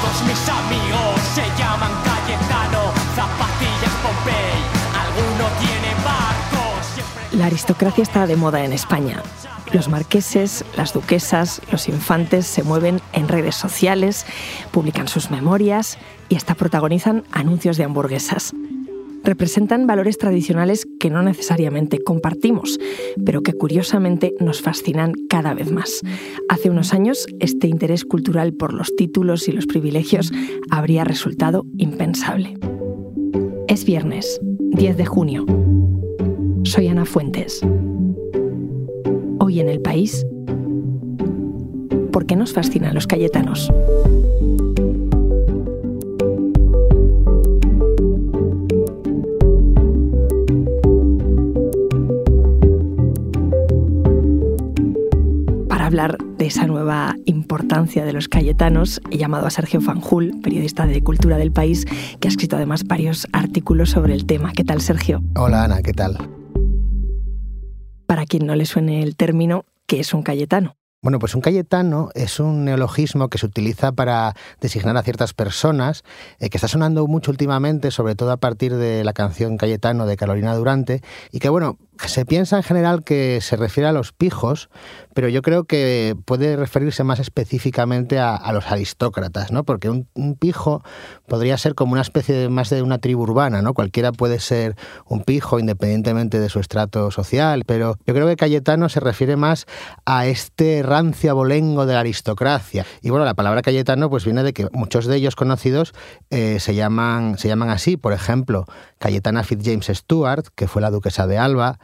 Todos mis amigos se llaman Cayetano, zapatillas Pompey, alguno tiene barco. La aristocracia está de moda en España. Los marqueses, las duquesas, los infantes se mueven en redes sociales, publican sus memorias y hasta protagonizan anuncios de hamburguesas representan valores tradicionales que no necesariamente compartimos, pero que curiosamente nos fascinan cada vez más. Hace unos años, este interés cultural por los títulos y los privilegios habría resultado impensable. Es viernes, 10 de junio. Soy Ana Fuentes. Hoy en el país, ¿por qué nos fascinan los cayetanos? Hablar de esa nueva importancia de los cayetanos, he llamado a Sergio Fanjul, periodista de Cultura del País, que ha escrito además varios artículos sobre el tema. ¿Qué tal, Sergio? Hola, Ana, ¿qué tal? Para quien no le suene el término, ¿qué es un cayetano? Bueno, pues un cayetano es un neologismo que se utiliza para designar a ciertas personas, eh, que está sonando mucho últimamente, sobre todo a partir de la canción Cayetano de Carolina Durante, y que bueno, se piensa en general que se refiere a los pijos, pero yo creo que puede referirse más específicamente a, los aristócratas, ¿no? Porque un, pijo podría ser como una especie de, más de una tribu urbana, ¿no? Cualquiera puede ser un pijo independientemente de su estrato social, pero yo creo que Cayetano se refiere más a este rancio abolengo de la aristocracia. Y bueno, la palabra Cayetano pues viene de que muchos de ellos conocidos eh, se, llaman, se llaman así, por ejemplo, Cayetana Fitzjames Stuart, que fue la duquesa de Alba,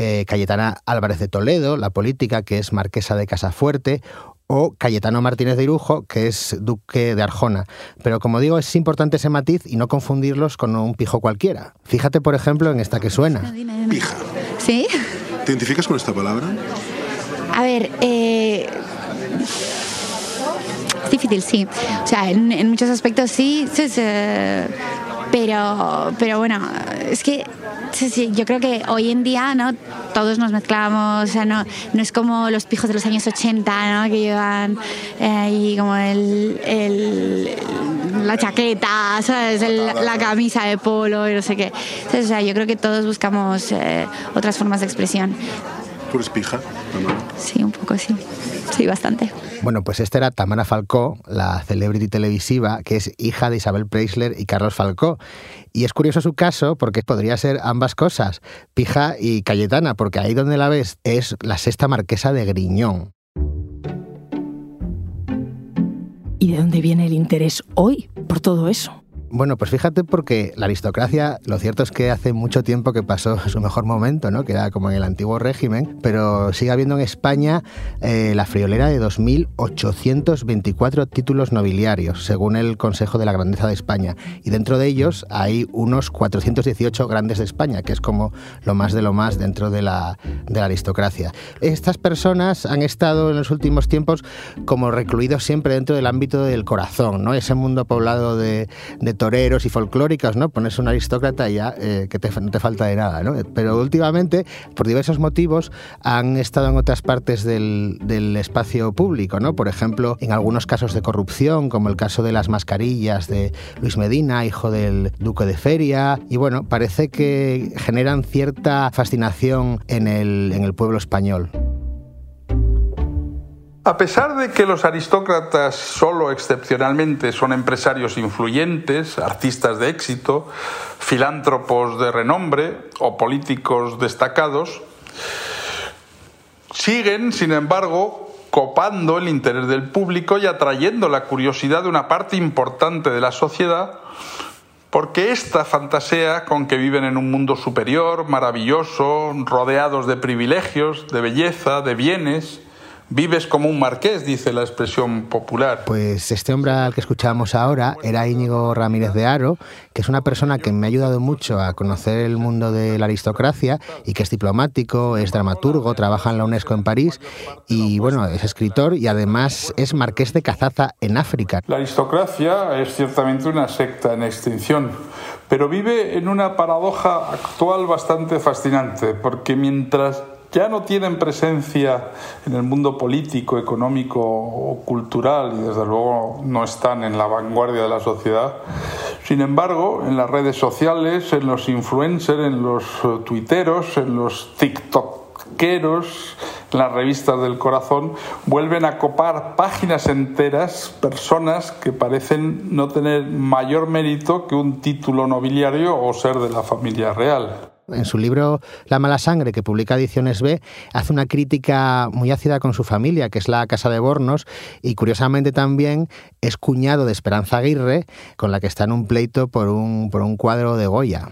eh, Cayetana Álvarez de Toledo, la política, que es marquesa de Casafuerte, o Cayetano Martínez de Irujo, que es duque de Arjona. Pero como digo, es importante ese matiz y no confundirlos con un pijo cualquiera. Fíjate, por ejemplo, en esta que suena. Pija. ¿Sí? ¿Te identificas con esta palabra? A ver, eh... difícil, sí. O sea, en, muchos aspectos sí, sí, sí pero, pero bueno, es que yo creo que hoy en día no todos nos mezclamos, o sea, no, no es como los pijos de los años 80, ¿no? que llevan eh, como el, el, la chaqueta, ¿sabes? la camisa de polo y no sé qué. o sea, yo creo que todos buscamos eh, otras formas de expresión. ¿Tú eres pija, Sí, un poco sí. Sí, bastante. Bueno, pues esta era Tamara Falcó, la celebrity televisiva, que es hija de Isabel Preisler y Carlos Falcó. Y es curioso su caso porque podría ser ambas cosas, pija y Cayetana, porque ahí donde la ves es la sexta marquesa de Griñón. ¿Y de dónde viene el interés hoy por todo eso? Bueno, pues fíjate porque la aristocracia, lo cierto es que hace mucho tiempo que pasó su mejor momento, ¿no? que era como en el antiguo régimen, pero sigue habiendo en España eh, la friolera de 2.824 títulos nobiliarios, según el Consejo de la Grandeza de España. Y dentro de ellos hay unos 418 grandes de España, que es como lo más de lo más dentro de la, de la aristocracia. Estas personas han estado en los últimos tiempos como recluidos siempre dentro del ámbito del corazón, ¿no? ese mundo poblado de, de toreros y folclóricos, ¿no? Pones un aristócrata y ya eh, que no te falta de nada, ¿no? Pero últimamente, por diversos motivos, han estado en otras partes del, del espacio público, ¿no? Por ejemplo, en algunos casos de corrupción, como el caso de las mascarillas de Luis Medina, hijo del duque de Feria, y bueno, parece que generan cierta fascinación en el, en el pueblo español. A pesar de que los aristócratas solo excepcionalmente son empresarios influyentes, artistas de éxito, filántropos de renombre o políticos destacados, siguen, sin embargo, copando el interés del público y atrayendo la curiosidad de una parte importante de la sociedad porque ésta fantasea con que viven en un mundo superior, maravilloso, rodeados de privilegios, de belleza, de bienes, Vives como un marqués, dice la expresión popular. Pues este hombre al que escuchábamos ahora era Íñigo Ramírez de Aro, que es una persona que me ha ayudado mucho a conocer el mundo de la aristocracia y que es diplomático, es dramaturgo, trabaja en la UNESCO en París y bueno, es escritor y además es marqués de Cazaza en África. La aristocracia es ciertamente una secta en extinción, pero vive en una paradoja actual bastante fascinante, porque mientras ya no tienen presencia en el mundo político, económico o cultural y desde luego no están en la vanguardia de la sociedad. Sin embargo, en las redes sociales, en los influencers, en los eh, tuiteros, en los tiktokeros, en las revistas del corazón, vuelven a copar páginas enteras personas que parecen no tener mayor mérito que un título nobiliario o ser de la familia real. En su libro La mala sangre, que publica Ediciones B, hace una crítica muy ácida con su familia, que es la Casa de Bornos, y curiosamente también es cuñado de Esperanza Aguirre, con la que está en un pleito por un, por un cuadro de Goya.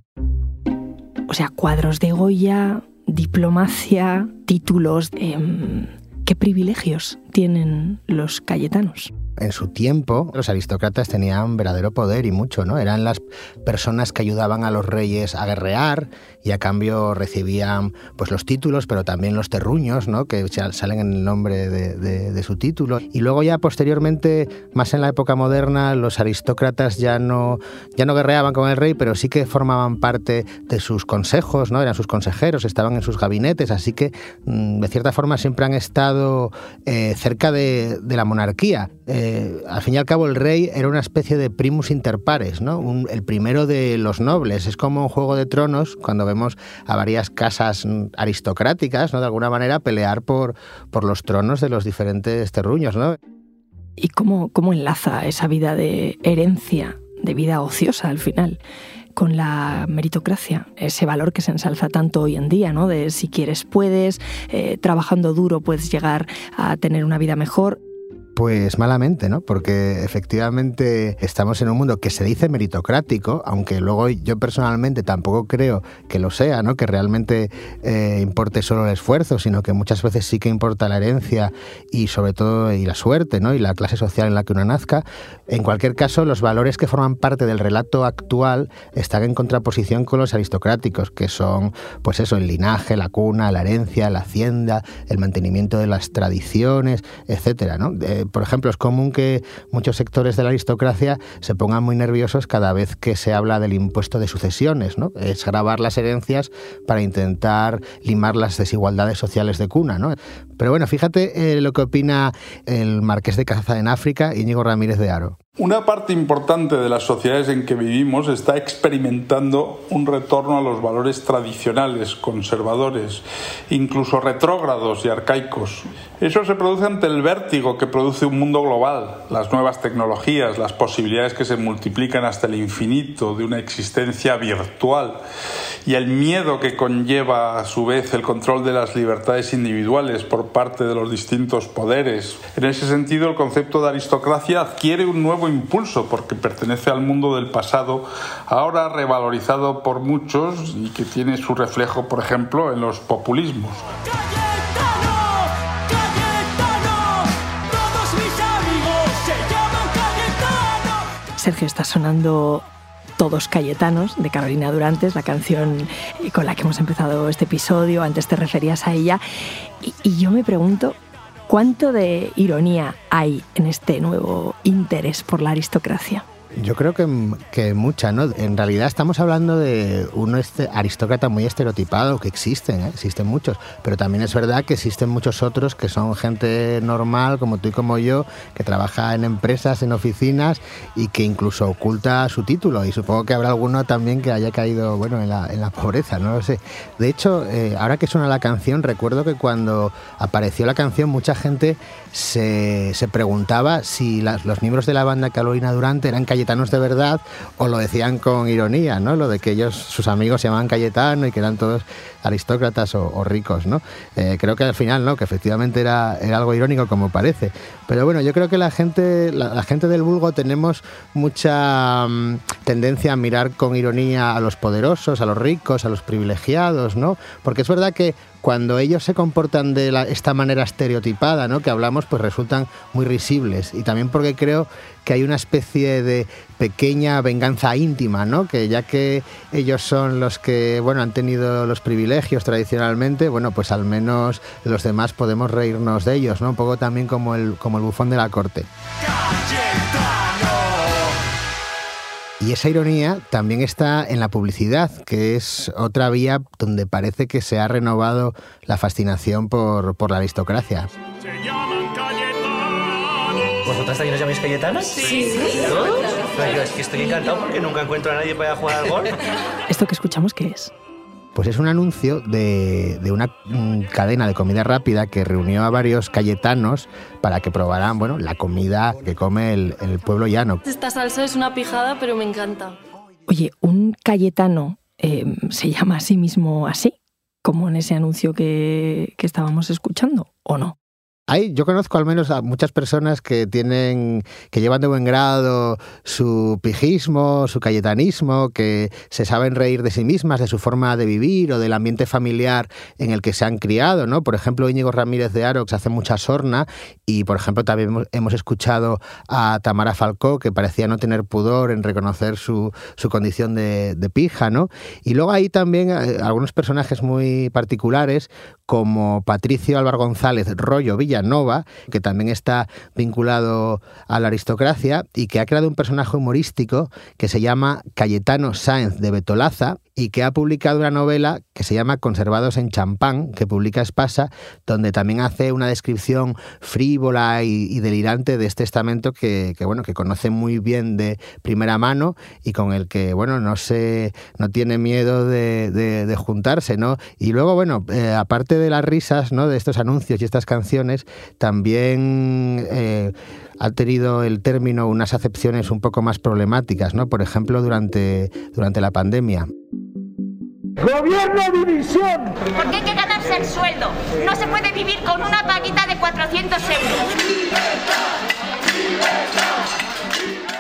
O sea, cuadros de Goya, diplomacia, títulos. ¿Qué privilegios tienen los cayetanos? en su tiempo los aristócratas tenían verdadero poder y mucho, ¿no? Eran las personas que ayudaban a los reyes a guerrear y a cambio recibían pues los títulos, pero también los terruños, ¿no? Que salen en el nombre de, su título. Y luego ya posteriormente, más en la época moderna, los aristócratas ya no, ya no guerreaban con el rey, pero sí que formaban parte de sus consejos, ¿no? Eran sus consejeros, estaban en sus gabinetes, así que mm, de cierta forma siempre han estado eh, cerca de, la monarquía. Eh, al fin y al cabo el rey era una especie de primus inter pares, ¿no? el primero de los nobles. Es como un juego de tronos cuando vemos a varias casas aristocráticas, ¿no? De alguna manera pelear por, por los tronos de los diferentes terruños, ¿no? ¿Y cómo, cómo enlaza esa vida de herencia, de vida ociosa al final? con la meritocracia, ese valor que se ensalza tanto hoy en día, ¿no? De si quieres puedes, eh, trabajando duro puedes llegar a tener una vida mejor. Pues malamente, ¿no? Porque efectivamente estamos en un mundo que se dice meritocrático, aunque luego yo personalmente tampoco creo que lo sea, ¿no? Que realmente eh, importe solo el esfuerzo, sino que muchas veces sí que importa la herencia y sobre todo y la suerte, ¿no? Y la clase social en la que uno nazca. En cualquier caso, los valores que forman parte del relato actual están en contraposición con los aristocráticos, que son, pues eso, el linaje, la cuna, la herencia, la hacienda, el mantenimiento de las tradiciones, etcétera, ¿no? Eh, por ejemplo, es común que muchos sectores de la aristocracia se pongan muy nerviosos cada vez que se habla del impuesto de sucesiones, ¿no? Es grabar las herencias para intentar limar las desigualdades sociales de cuna, ¿no? Pero bueno, fíjate eh, lo que opina el marqués de Caza en África, Íñigo Ramírez de Aro. Una parte importante de las sociedades en que vivimos está experimentando un retorno a los valores tradicionales, conservadores, incluso retrógrados y arcaicos. Eso se produce ante el vértigo que produce un mundo global, las nuevas tecnologías, las posibilidades que se multiplican hasta el infinito de una existencia virtual y el miedo que conlleva a su vez el control de las libertades individuales por parte de los distintos poderes. En ese sentido, el concepto de aristocracia adquiere un nuevo impulso porque pertenece al mundo del pasado, ahora revalorizado por muchos y que tiene su reflejo, por ejemplo, en los populismos. Sergio, está sonando todos Cayetanos de Carolina Durantes, la canción con la que hemos empezado este episodio, antes te referías a ella, y, yo me pregunto, ¿cuánto de ironía hay en este nuevo interés por la aristocracia? Yo creo que, que, mucha, ¿no? En realidad estamos hablando de un este, aristócrata muy estereotipado, que existen, ¿eh? existen muchos, pero también es verdad que existen muchos otros que son gente normal, como tú y como yo, que trabaja en empresas, en oficinas y que incluso oculta su título. Y supongo que habrá alguno también que haya caído, bueno, en la, en la pobreza, no lo sé. De hecho, eh, ahora que suena la canción, recuerdo que cuando apareció la canción, mucha gente se, se preguntaba si los miembros de la banda Carolina Durante eran cayetanos de verdad o lo decían con ironía, ¿no? Lo de que ellos, sus amigos se llamaban Cayetano y que eran todos aristócratas o, ricos, ¿no? Eh, creo que al final, ¿no? Que efectivamente era, era, algo irónico como parece. Pero bueno, yo creo que la gente, la, gente del vulgo tenemos mucha mm, tendencia a mirar con ironía a los poderosos, a los ricos, a los privilegiados, ¿no? Porque es verdad que cuando ellos se comportan de esta manera estereotipada, ¿no? Que hablamos, pues resultan muy risibles. Y también porque creo que hay una especie de pequeña venganza íntima, ¿no? Que ya que ellos son los que, bueno, han tenido los privilegios tradicionalmente, bueno, pues al menos los demás podemos reírnos de ellos, ¿no? Un poco también como el, como el bufón de la corte. Y esa ironía también está en la publicidad, que es otra vía donde parece que se ha renovado la fascinación por, por la aristocracia. ¿Vosotras también os llamáis Cayetanas? Sí. ¿Todos? Pero yo es que estoy encantado porque nunca encuentro a nadie para jugar al golf. ¿Esto que escuchamos qué es? Pues es un anuncio de, de una mm, cadena de comida rápida que reunió a varios cayetanos para que probaran bueno, la comida que come el, el pueblo llano. Esta salsa es una pijada, pero me encanta. Oye, ¿un cayetano eh, se llama a sí mismo así? Como en ese anuncio que, que estábamos escuchando, ¿o no? Hay, yo conozco al menos a muchas personas que tienen, que llevan de buen grado su pijismo, su cayetanismo, que se saben reír de sí mismas, de su forma de vivir o del ambiente familiar en el que se han criado, ¿no? Por ejemplo, Íñigo Ramírez de Aro, que hace mucha sorna, y por ejemplo también hemos, hemos escuchado a Tamara Falcó, que parecía no tener pudor en reconocer su, su condición de, de pija, ¿no? Y luego hay también eh, algunos personajes muy particulares, como Patricio Álvaro González Rollo Villanova, que también está vinculado a la aristocracia y que ha creado un personaje humorístico que se llama Cayetano Sáenz de Betolaza y que ha publicado una novela que se llama Conservados en Champán, que publica Espasa, donde también hace una descripción frívola y, delirante de este estamento que, bueno, que conoce muy bien de primera mano y con el que bueno, no, se, no tiene miedo de, de, de juntarse. ¿no? Y luego, bueno, eh, aparte de las risas ¿no? de estos anuncios y estas canciones, también... Eh, ha tenido el término unas acepciones un poco más problemáticas, ¿no? Por ejemplo, durante, durante la pandemia. ¡Gobierno división! Porque hay que ganarse el sueldo. No se puede vivir con una paguita de 400 euros.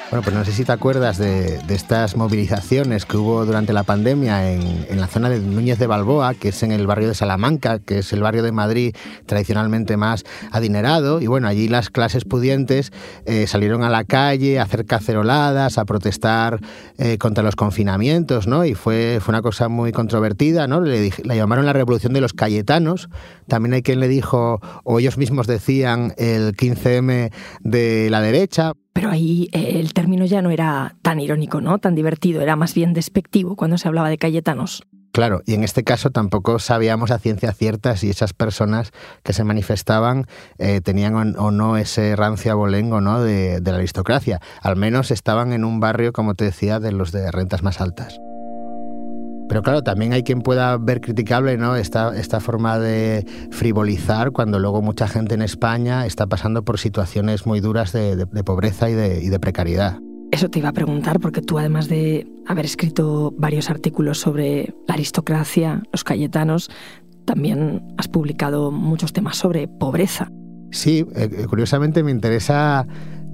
Bueno, pues no sé si te acuerdas de, estas movilizaciones que hubo durante la pandemia en, en, la zona de Núñez de Balboa, que es en el barrio de Salamanca, que es el barrio de Madrid tradicionalmente más adinerado. Y bueno, allí las clases pudientes eh, salieron a la calle a hacer caceroladas, a protestar eh, contra los confinamientos, ¿no? Y fue, fue una cosa muy controvertida, ¿no? La llamaron la revolución de los cayetanos. También hay quien le dijo, o ellos mismos decían, el 15M de la derecha. Pero ahí eh, el término ya no era tan irónico, ¿no? Tan divertido, era más bien despectivo cuando se hablaba de cayetanos. Claro, y en este caso tampoco sabíamos a ciencia cierta si esas personas que se manifestaban eh, tenían o no ese rancio abolengo ¿no? de, de la aristocracia. Al menos estaban en un barrio, como te decía, de los de rentas más altas. Pero claro, también hay quien pueda ver criticable ¿no? esta, esta forma de frivolizar cuando luego mucha gente en España está pasando por situaciones muy duras de, de, de pobreza y de, y de precariedad. Eso te iba a preguntar, porque tú además de haber escrito varios artículos sobre la aristocracia, los cayetanos, también has publicado muchos temas sobre pobreza. Sí, eh, curiosamente me interesa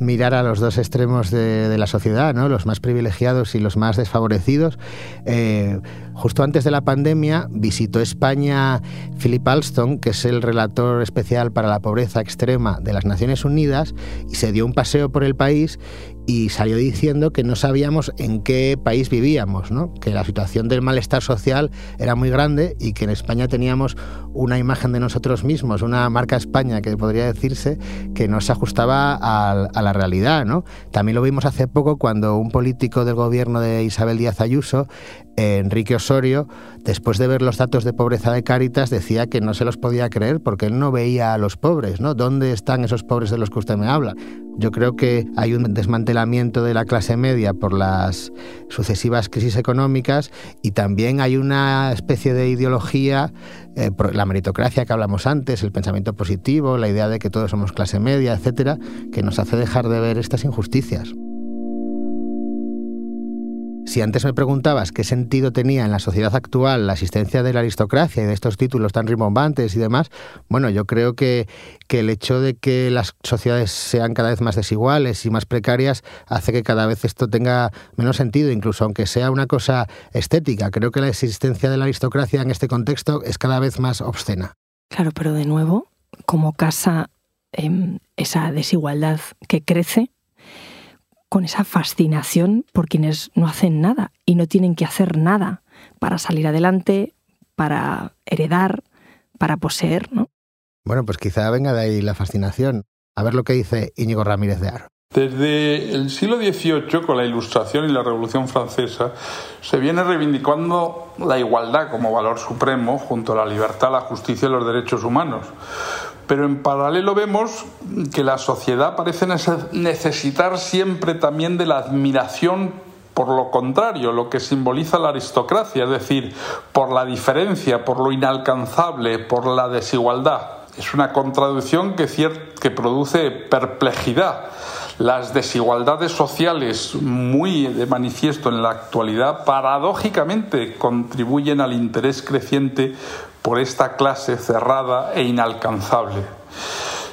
mirar a los dos extremos de, la sociedad, ¿no? los más privilegiados y los más desfavorecidos. Eh, justo antes de la pandemia visitó España Philip Alston, que es el relator especial para la pobreza extrema de las Naciones Unidas, y se dio un paseo por el país y salió diciendo que no sabíamos en qué país vivíamos, ¿no? que la situación del malestar social era muy grande y que en España teníamos una imagen de nosotros mismos, una marca España que podría decirse que no se ajustaba a, la realidad. También lo vimos hace poco cuando un político del gobierno de Isabel Díaz Ayuso, Enrique Osorio, después de ver los datos de pobreza de Cáritas, decía que no se los podía creer porque él no veía a los pobres. ¿no? ¿Dónde están esos pobres de los que usted me habla? Yo creo que hay un desmantelamiento de la clase media por las sucesivas crisis económicas y también hay una especie de ideología, eh, la meritocracia que hablamos antes, el pensamiento positivo, la idea de que todos somos clase media, etcétera, que nos hace dejar de ver estas injusticias. Si antes me preguntabas qué sentido tenía en la sociedad actual la existencia de la aristocracia y de estos títulos tan rimbombantes y demás, bueno, yo creo que, el hecho de que las sociedades sean cada vez más desiguales y más precarias hace que cada vez esto tenga menos sentido, incluso aunque sea una cosa estética. Creo que la existencia de la aristocracia en este contexto es cada vez más obscena. Claro, pero de nuevo, como casa eh, esa desigualdad que crece, con esa fascinación por quienes no hacen nada y no tienen que hacer nada para salir adelante, para heredar, para poseer, ¿no? Bueno, pues quizá venga de ahí la fascinación. A ver lo que dice Íñigo Ramírez de Aro. Desde el siglo XVIII, con la Ilustración y la Revolución Francesa, se viene reivindicando la igualdad como valor supremo junto a la libertad, la justicia y los derechos humanos. Pero en paralelo vemos que la sociedad parece necesitar siempre también de la admiración por lo contrario, lo que simboliza la aristocracia, es decir, por la diferencia, por lo inalcanzable, por la desigualdad. Es una contradicción que, que produce perplejidad las desigualdades sociales muy de manifiesto en la actualidad paradójicamente contribuyen al interés creciente por esta clase cerrada e inalcanzable.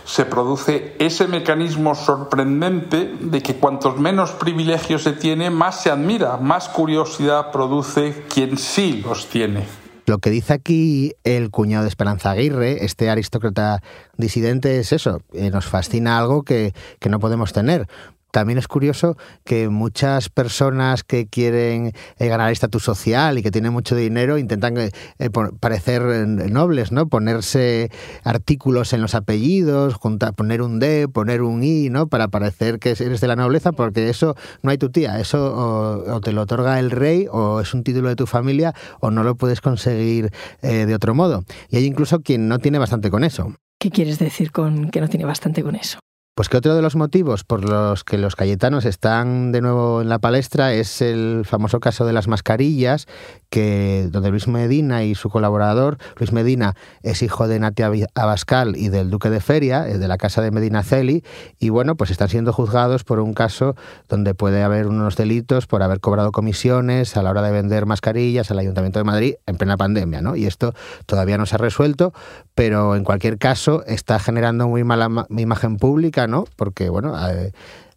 Se produce ese mecanismo sorprendente de que cuantos menos privilegios se tiene, más se admira, más curiosidad produce quien sí los tiene. Lo que dice aquí el cuñado de Esperanza Aguirre, este aristócrata disidente, es eso, eh, nos fascina algo que, que no podemos tener también es curioso que muchas personas que quieren eh, ganar estatus social y que tienen mucho dinero intentan eh, eh, parecer nobles, ¿no? Ponerse artículos en los apellidos, poner un D, poner un I, ¿no? Para parecer que eres de la nobleza, porque eso no hay tu tía, eso o, te lo otorga el rey o es un título de tu familia o no lo puedes conseguir de otro modo. Y hay incluso quien no tiene bastante con eso. ¿Qué quieres decir con que no tiene bastante con eso? Pues que otro de los motivos por los que los cayetanos están de nuevo en la palestra es el famoso caso de las mascarillas, que donde Luis Medina y su colaborador, Luis Medina es hijo de Natia Abascal y del duque de Feria, eh, de la casa de Medina Celi, y bueno, pues están siendo juzgados por un caso donde puede haber unos delitos por haber cobrado comisiones a la hora de vender mascarillas al Ayuntamiento de Madrid en plena pandemia, ¿no? Y esto todavía no se ha resuelto, pero en cualquier caso está generando muy mala imagen pública ¿no? Porque, bueno,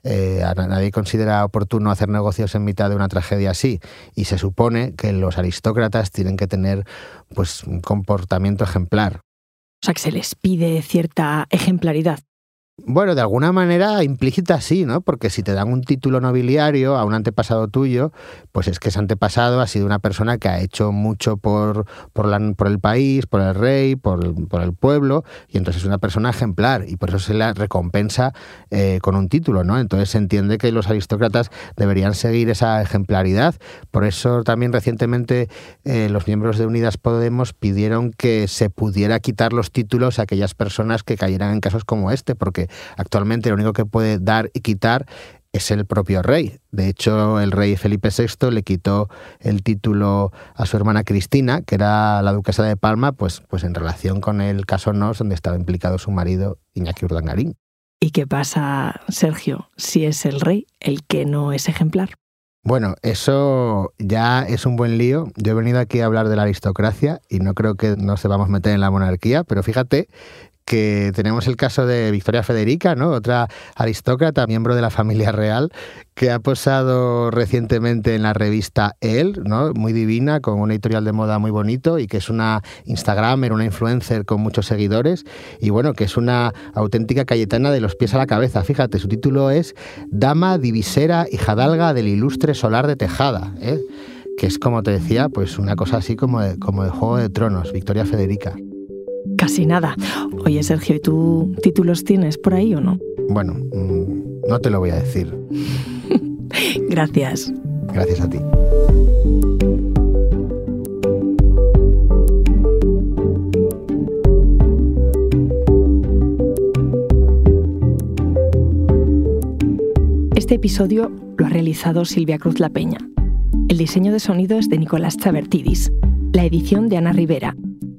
eh, nadie considera oportuno hacer negocios en mitad de una tragedia así. Y se supone que los aristócratas tienen que tener pues, un comportamiento ejemplar. O sea, que se les pide cierta ejemplaridad. Bueno, de alguna manera implícita sí, ¿no? Porque si te dan un título nobiliario a un antepasado tuyo, pues es que ese antepasado ha sido una persona que ha hecho mucho por, por, la, por el país, por el rey, por, el pueblo, y entonces es una persona ejemplar, y por eso se la recompensa eh, con un título, ¿no? Entonces se entiende que los aristócratas deberían seguir esa ejemplaridad. Por eso también recientemente eh, los miembros de Unidas Podemos pidieron que se pudiera quitar los títulos a aquellas personas que cayeran en casos como este, porque actualmente lo único que puede dar y quitar es el propio rey. De hecho, el rey Felipe VI le quitó el título a su hermana Cristina, que era la duquesa de Palma, pues, pues en relación con el caso Nos, donde estaba implicado su marido Iñaki Urdangarín. ¿Y qué pasa, Sergio, si es el rey el que no es ejemplar? Bueno, eso ya es un buen lío. Yo he venido aquí a hablar de la aristocracia y no creo que nos debamos meter en la monarquía, pero fíjate que tenemos el caso de Victoria Federica, ¿no? otra aristócrata, miembro de la familia real, que ha posado recientemente en la revista Elle, ¿no? muy divina, con un editorial de moda muy bonito y que es una Instagramer, una influencer con muchos seguidores y bueno, que es una auténtica cayetana de los pies a la cabeza. Fíjate, su título es Dama Divisera y Jadalga del Ilustre Solar de Tejada. ¿eh? que es como te decía, pues una cosa así como como de Juego de Tronos, Victoria Federica. Casi nada. Oye, Sergio, ¿y tú títulos tienes por ahí o no? Bueno, mm, no te lo voy a decir. Gracias. Gracias a ti. Este episodio lo ha realizado Silvia Cruz La Peña. El diseño de sonido es de Nicolás Chavertidis, la edición de Ana Rivera